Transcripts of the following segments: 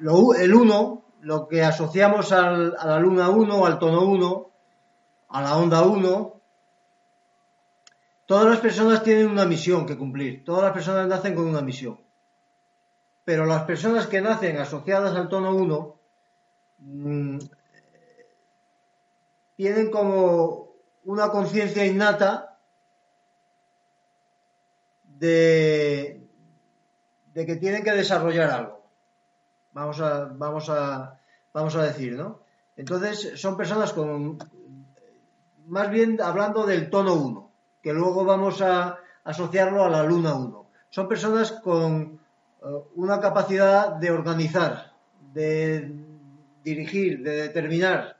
El 1, lo que asociamos a la luna 1, al tono 1, a la onda 1, todas las personas tienen una misión que cumplir. Todas las personas nacen con una misión. Pero las personas que nacen asociadas al tono 1 mmm, tienen como una conciencia innata de que tienen que desarrollar algo. Vamos a, vamos a, vamos a decir, ¿no? Entonces, son personas con, más bien hablando del tono 1, que luego vamos a asociarlo a la luna 1. Son personas con uh, una capacidad de organizar, de dirigir, de determinar.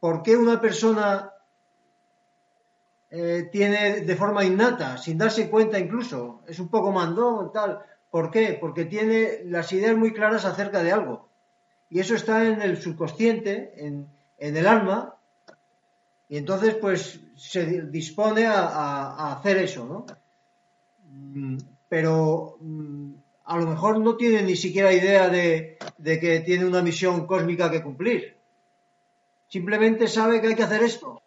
¿Por qué una persona eh, tiene de forma innata, sin darse cuenta incluso, es un poco mandón, tal? ¿Por qué? Porque tiene las ideas muy claras acerca de algo. Y eso está en el subconsciente, en, el alma, y entonces pues se dispone a, hacer eso, ¿no? Mm, pero mm, a lo mejor no tiene ni siquiera idea de, que tiene una misión cósmica que cumplir. Simplemente sabe que hay que hacer esto.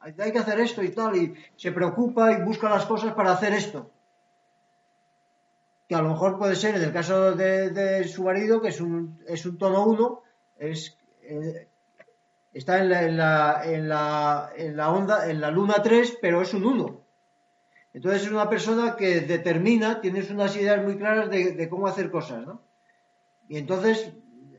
Hay que hacer esto y tal, y se preocupa y busca las cosas para hacer esto que a lo mejor puede ser en el caso de, su marido, que es un, es un tono 1, es, eh, está en la, en, la, en, la, en la onda, en la luna 3, pero es un 1. Entonces es una persona que determina, tienes unas ideas muy claras de, cómo hacer cosas, ¿no? Y entonces,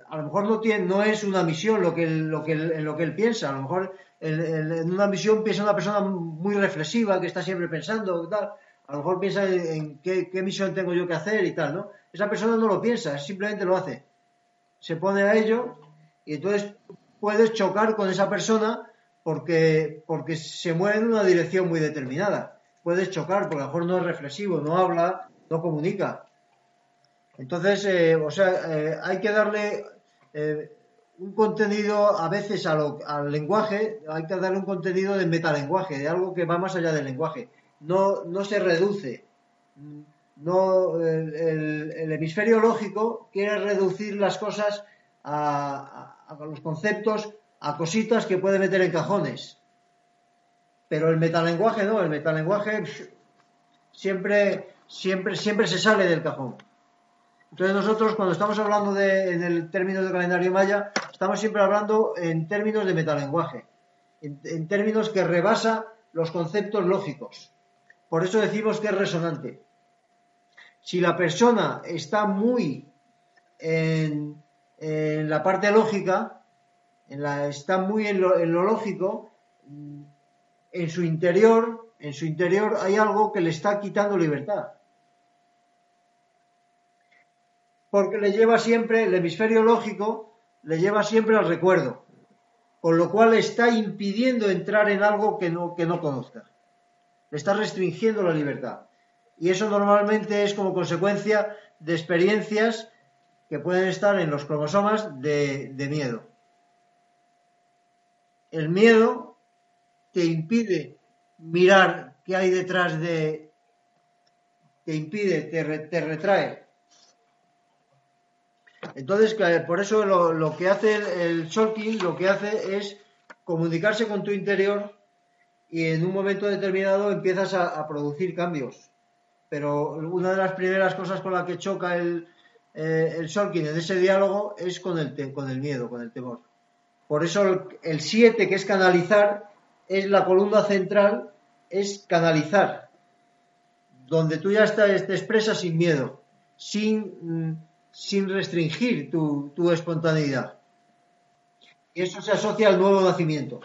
a lo mejor no, tiene, no es una misión lo que, lo que, en lo que él piensa, a lo mejor en, en una misión piensa una persona muy reflexiva, que está siempre pensando, tal, a lo mejor piensa en, qué, misión tengo yo que hacer y tal, ¿no? Esa persona no lo piensa, simplemente lo hace. Se pone a ello y entonces puedes chocar con esa persona porque, porque se mueve en una dirección muy determinada. Puedes chocar porque a lo mejor no es reflexivo, no habla, no comunica. Entonces, eh, o sea, eh, hay que darle eh, un contenido a veces a lo, al lenguaje, hay que darle un contenido de metalenguaje, de algo que va más allá del lenguaje no, no se reduce. No, el, hemisferio lógico quiere reducir las cosas a, los conceptos, a cositas que puede meter en cajones. Pero el metalenguaje no, el metalenguaje siempre, siempre, siempre se sale del cajón. Entonces nosotros cuando estamos hablando de, en el término de calendario maya, estamos siempre hablando en términos de metalenguaje, en, en términos que rebasa los conceptos lógicos. Por eso decimos que es resonante. Si la persona está muy en, la parte lógica, está muy en lo, en lo, lógico, en su interior, en su interior hay algo que le está quitando libertad. Porque le lleva siempre, el hemisferio lógico, le lleva siempre al recuerdo, con lo cual está impidiendo entrar en algo que no, que no conozca le está restringiendo la libertad. Y eso normalmente es como consecuencia de experiencias que pueden estar en los cromosomas de, miedo. El miedo te impide mirar qué hay detrás de... te impide, te, te retrae. Entonces, por eso lo, lo que hace el, el Solking, lo que hace es comunicarse con tu interior y en un momento determinado empiezas a, producir cambios. Pero una de las primeras cosas con la que choca el, eh, el Solkin en ese diálogo es con el, con el miedo, con el temor. Por eso el 7, que es canalizar, es la columna central, es canalizar, donde tú ya estás, te expresas sin miedo, sin, sin restringir tu, tu espontaneidad. Y eso se asocia al nuevo nacimiento.